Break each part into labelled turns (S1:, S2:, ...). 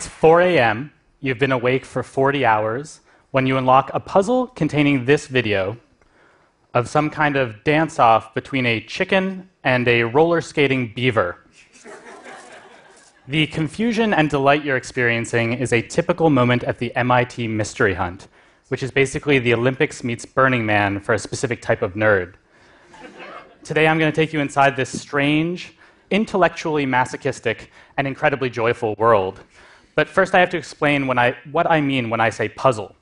S1: It's 4 a.m., you've been awake for 40 hours, when you unlock a puzzle containing this video of some kind of dance off between a chicken and a roller skating beaver. the confusion and delight you're experiencing is a typical moment at the MIT Mystery Hunt, which is basically the Olympics meets Burning Man for a specific type of nerd. Today, I'm going to take you inside this strange, intellectually masochistic, and incredibly joyful world. But first, I have to explain I, what I mean when I say puzzle.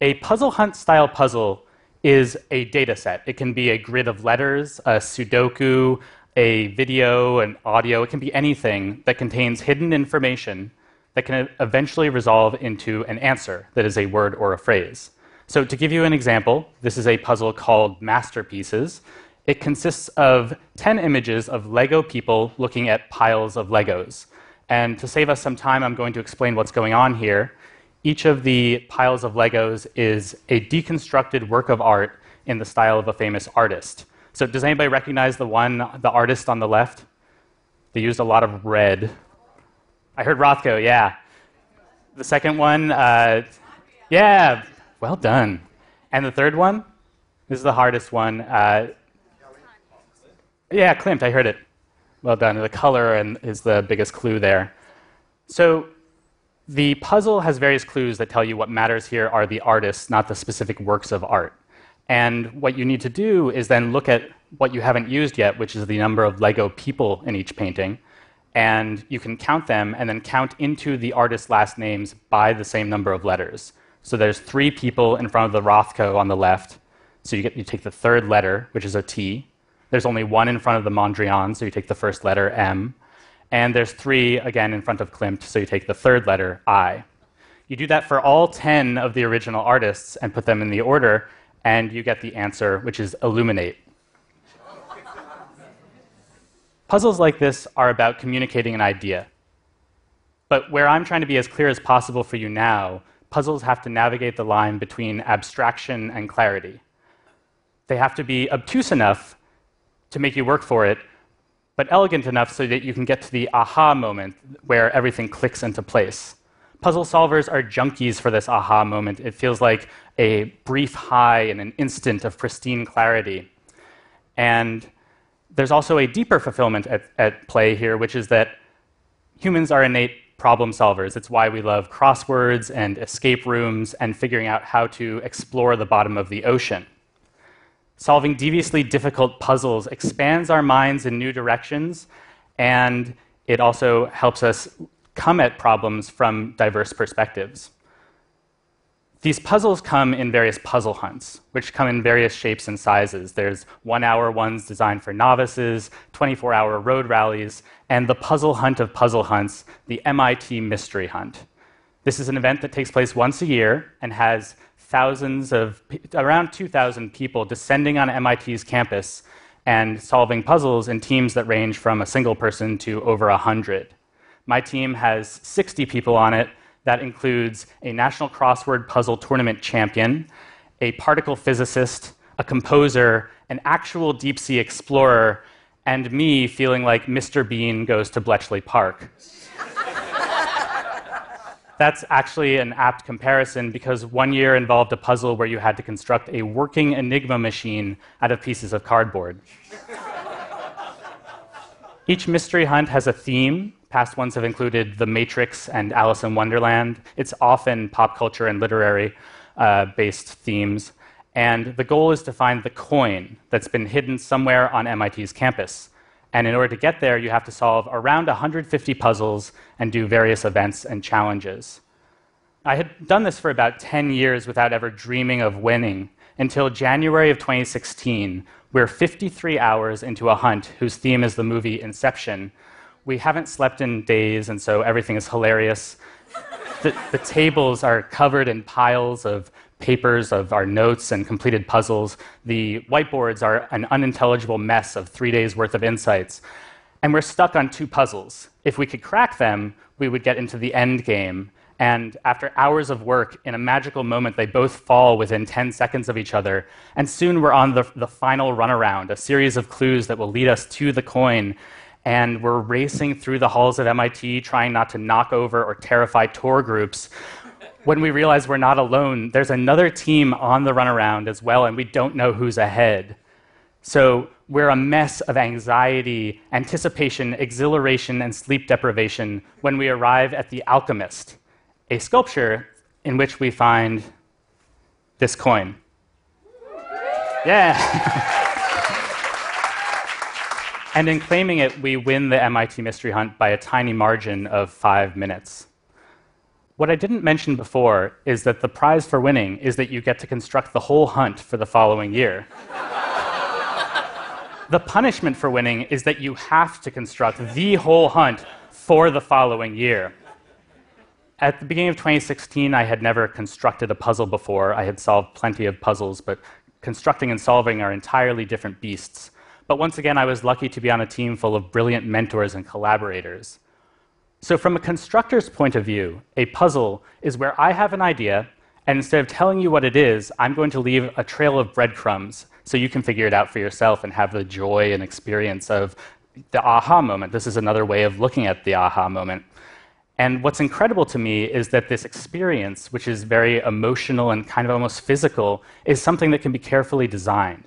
S1: A puzzle hunt style puzzle is a data set. It can be a grid of letters, a Sudoku, a video, an audio. It can be anything that contains hidden information that can eventually resolve into an answer that is a word or a phrase. So, to give you an example, this is a puzzle called Masterpieces. It consists of 10 images of Lego people looking at piles of Legos. And to save us some time, I'm going to explain what's going on here. Each of the piles of Legos is a deconstructed work of art in the style of a famous artist. So, does anybody recognize the one, the artist on the left? They used a lot of red. I heard Rothko, yeah. The second one, uh, yeah, well done. And the third one, this is the hardest one. Uh, yeah, Klimt, I heard it. Well done. The color and is the biggest clue there. So the puzzle has various clues that tell you what matters here are the artists, not the specific works of art. And what you need to do is then look at what you haven't used yet, which is the number of Lego people in each painting. And you can count them and then count into the artist's last names by the same number of letters. So there's three people in front of the Rothko on the left. So you, get, you take the third letter, which is a T. There's only one in front of the Mondrian, so you take the first letter M. And there's three, again, in front of Klimt, so you take the third letter I. You do that for all 10 of the original artists and put them in the order, and you get the answer, which is illuminate. Puzzles like this are about communicating an idea. But where I'm trying to be as clear as possible for you now, puzzles have to navigate the line between abstraction and clarity. They have to be obtuse enough to make you work for it, but elegant enough so that you can get to the aha moment where everything clicks into place. Puzzle solvers are junkies for this aha moment. It feels like a brief high in an instant of pristine clarity. And there's also a deeper fulfillment at, at play here, which is that humans are innate problem solvers. It's why we love crosswords and escape rooms and figuring out how to explore the bottom of the ocean. Solving deviously difficult puzzles expands our minds in new directions, and it also helps us come at problems from diverse perspectives. These puzzles come in various puzzle hunts, which come in various shapes and sizes. There's one hour ones designed for novices, 24 hour road rallies, and the puzzle hunt of puzzle hunts, the MIT Mystery Hunt. This is an event that takes place once a year and has thousands of, around 2,000 people descending on MIT's campus and solving puzzles in teams that range from a single person to over 100. My team has 60 people on it. That includes a national crossword puzzle tournament champion, a particle physicist, a composer, an actual deep sea explorer, and me feeling like Mr. Bean goes to Bletchley Park. That's actually an apt comparison because one year involved a puzzle where you had to construct a working Enigma machine out of pieces of cardboard. Each mystery hunt has a theme. Past ones have included The Matrix and Alice in Wonderland. It's often pop culture and literary uh, based themes. And the goal is to find the coin that's been hidden somewhere on MIT's campus. And in order to get there, you have to solve around 150 puzzles and do various events and challenges. I had done this for about 10 years without ever dreaming of winning until January of 2016. We're 53 hours into a hunt whose theme is the movie Inception. We haven't slept in days, and so everything is hilarious. the, the tables are covered in piles of papers of our notes and completed puzzles. The whiteboards are an unintelligible mess of three days' worth of insights. And we're stuck on two puzzles. If we could crack them, we would get into the end game. And after hours of work, in a magical moment, they both fall within 10 seconds of each other. And soon we're on the, the final runaround, a series of clues that will lead us to the coin. and we're racing through the halls of MIT trying not to knock over or terrify tour groups. When we realize we're not alone, there's another team on the runaround as well, and we don't know who's ahead. So we're a mess of anxiety, anticipation, exhilaration, and sleep deprivation when we arrive at The Alchemist, a sculpture in which we find this coin. Yeah. and in claiming it, we win the MIT Mystery Hunt by a tiny margin of five minutes. What I didn't mention before is that the prize for winning is that you get to construct the whole hunt for the following year. the punishment for winning is that you have to construct the whole hunt for the following year. At the beginning of 2016, I had never constructed a puzzle before. I had solved plenty of puzzles, but constructing and solving are entirely different beasts. But once again, I was lucky to be on a team full of brilliant mentors and collaborators. So, from a constructor's point of view, a puzzle is where I have an idea, and instead of telling you what it is, I'm going to leave a trail of breadcrumbs so you can figure it out for yourself and have the joy and experience of the aha moment. This is another way of looking at the aha moment. And what's incredible to me is that this experience, which is very emotional and kind of almost physical, is something that can be carefully designed.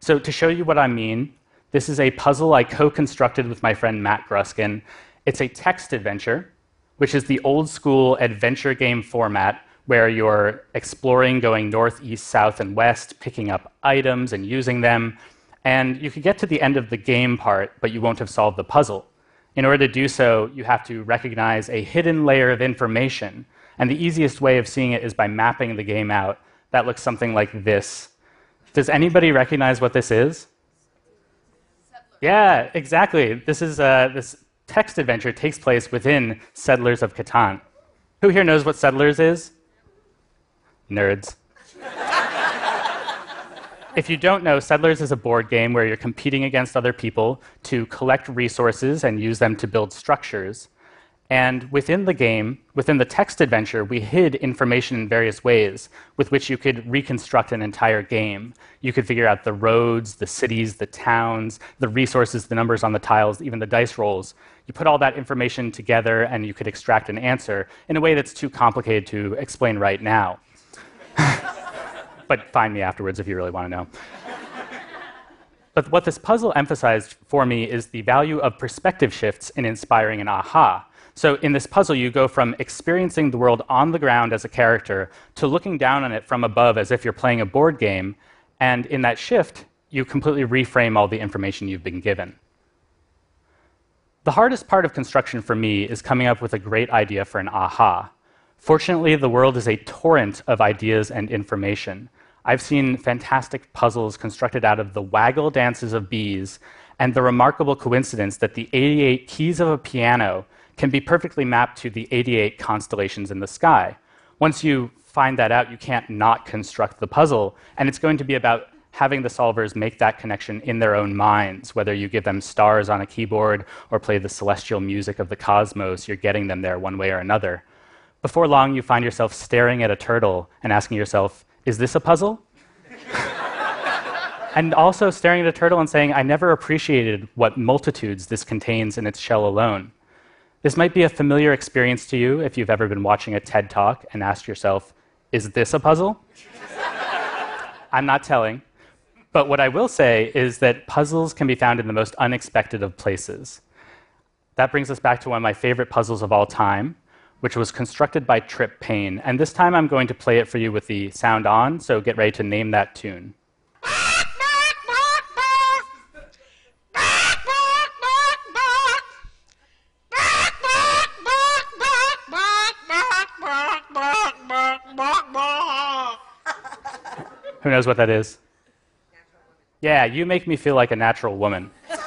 S1: So, to show you what I mean, this is a puzzle I co constructed with my friend Matt Gruskin. It's a text adventure, which is the old school adventure game format where you're exploring, going north, east, south, and west, picking up items and using them. And you could get to the end of the game part, but you won't have solved the puzzle. In order to do so, you have to recognize a hidden layer of information. And the easiest way of seeing it is by mapping the game out. That looks something like this. Does anybody recognize what this is? Yeah, exactly. This is uh, this text adventure takes place within Settlers of Catan. Who here knows what Settlers is? Nerds. If you don't know, Settlers is a board game where you're competing against other people to collect resources and use them to build structures. And within the game, within the text adventure, we hid information in various ways with which you could reconstruct an entire game. You could figure out the roads, the cities, the towns, the resources, the numbers on the tiles, even the dice rolls. You put all that information together and you could extract an answer in a way that's too complicated to explain right now but find me afterwards if you really want to know. but what this puzzle emphasized for me is the value of perspective shifts in inspiring an aha. So in this puzzle, you go from experiencing the world on the ground as a character to looking down on it from above as if you're playing a board game. And in that shift, you completely reframe all the information you've been given. The hardest part of construction for me is coming up with a great idea for an aha. Fortunately, the world is a torrent of ideas and information. I've seen fantastic puzzles constructed out of the waggle dances of bees and the remarkable coincidence that the 88 keys of a piano can be perfectly mapped to the 88 constellations in the sky. Once you find that out, you can't not construct the puzzle, and it's going to be about having the solvers make that connection in their own minds. Whether you give them stars on a keyboard or play the celestial music of the cosmos, you're getting them there one way or another. Before long, you find yourself staring at a turtle and asking yourself, is this a puzzle? and also staring at a turtle and saying, I never appreciated what multitudes this contains in its shell alone. This might be a familiar experience to you if you've ever been watching a TED talk and asked yourself, Is this a puzzle? I'm not telling. But what I will say is that puzzles can be found in the most unexpected of places. That brings us back to one of my favorite puzzles of all time, which was constructed by Trip Payne. And this time I'm going to play it for you with the sound on, so get ready to name that tune. Who knows what that is? Yeah, you make me feel like a natural woman.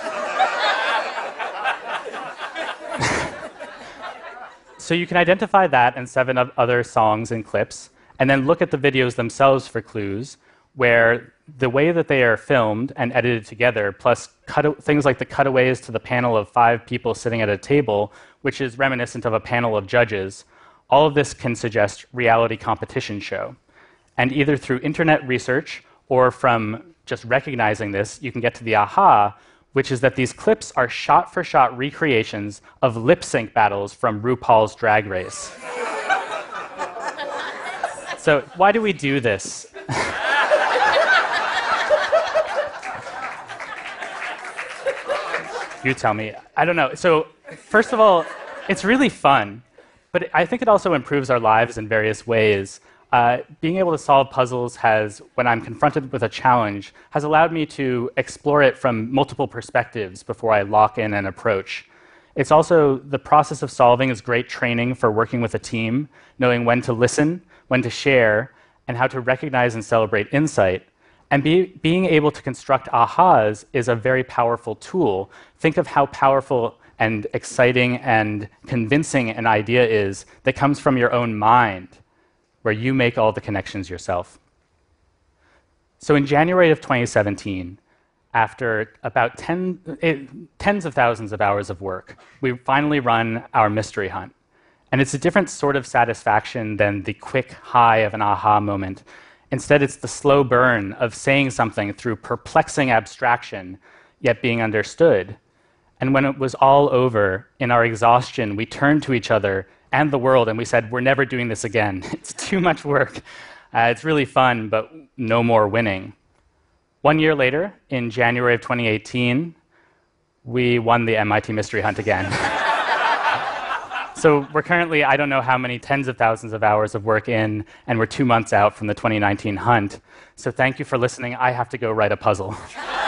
S1: So you can identify that and seven other songs and clips, and then look at the videos themselves for clues, where the way that they are filmed and edited together, plus cut- things like the cutaways to the panel of five people sitting at a table, which is reminiscent of a panel of judges, all of this can suggest reality competition show. And either through internet research or from just recognizing this, you can get to the aha, which is that these clips are shot for shot recreations of lip sync battles from RuPaul's Drag Race. so, why do we do this? you tell me. I don't know. So, first of all, it's really fun, but I think it also improves our lives in various ways. Uh, being able to solve puzzles has, when I'm confronted with a challenge, has allowed me to explore it from multiple perspectives before I lock in an approach. It's also the process of solving is great training for working with a team, knowing when to listen, when to share, and how to recognize and celebrate insight. And be, being able to construct ahas is a very powerful tool. Think of how powerful and exciting and convincing an idea is that comes from your own mind where you make all the connections yourself. So in January of 2017, after about ten, it, eh, tens of thousands of hours of work, we finally run our mystery hunt. And it's a different sort of satisfaction than the quick high of an aha moment. Instead, it's the slow burn of saying something through perplexing abstraction, yet being understood. And when it was all over, in our exhaustion, we turned to each other and the world, and we said, We're never doing this again. It's too much work. Uh, it's really fun, but no more winning. One year later, in January of 2018, we won the MIT Mystery Hunt again. so we're currently, I don't know how many tens of thousands of hours of work in, and we're two months out from the 2019 hunt. So thank you for listening. I have to go write a puzzle.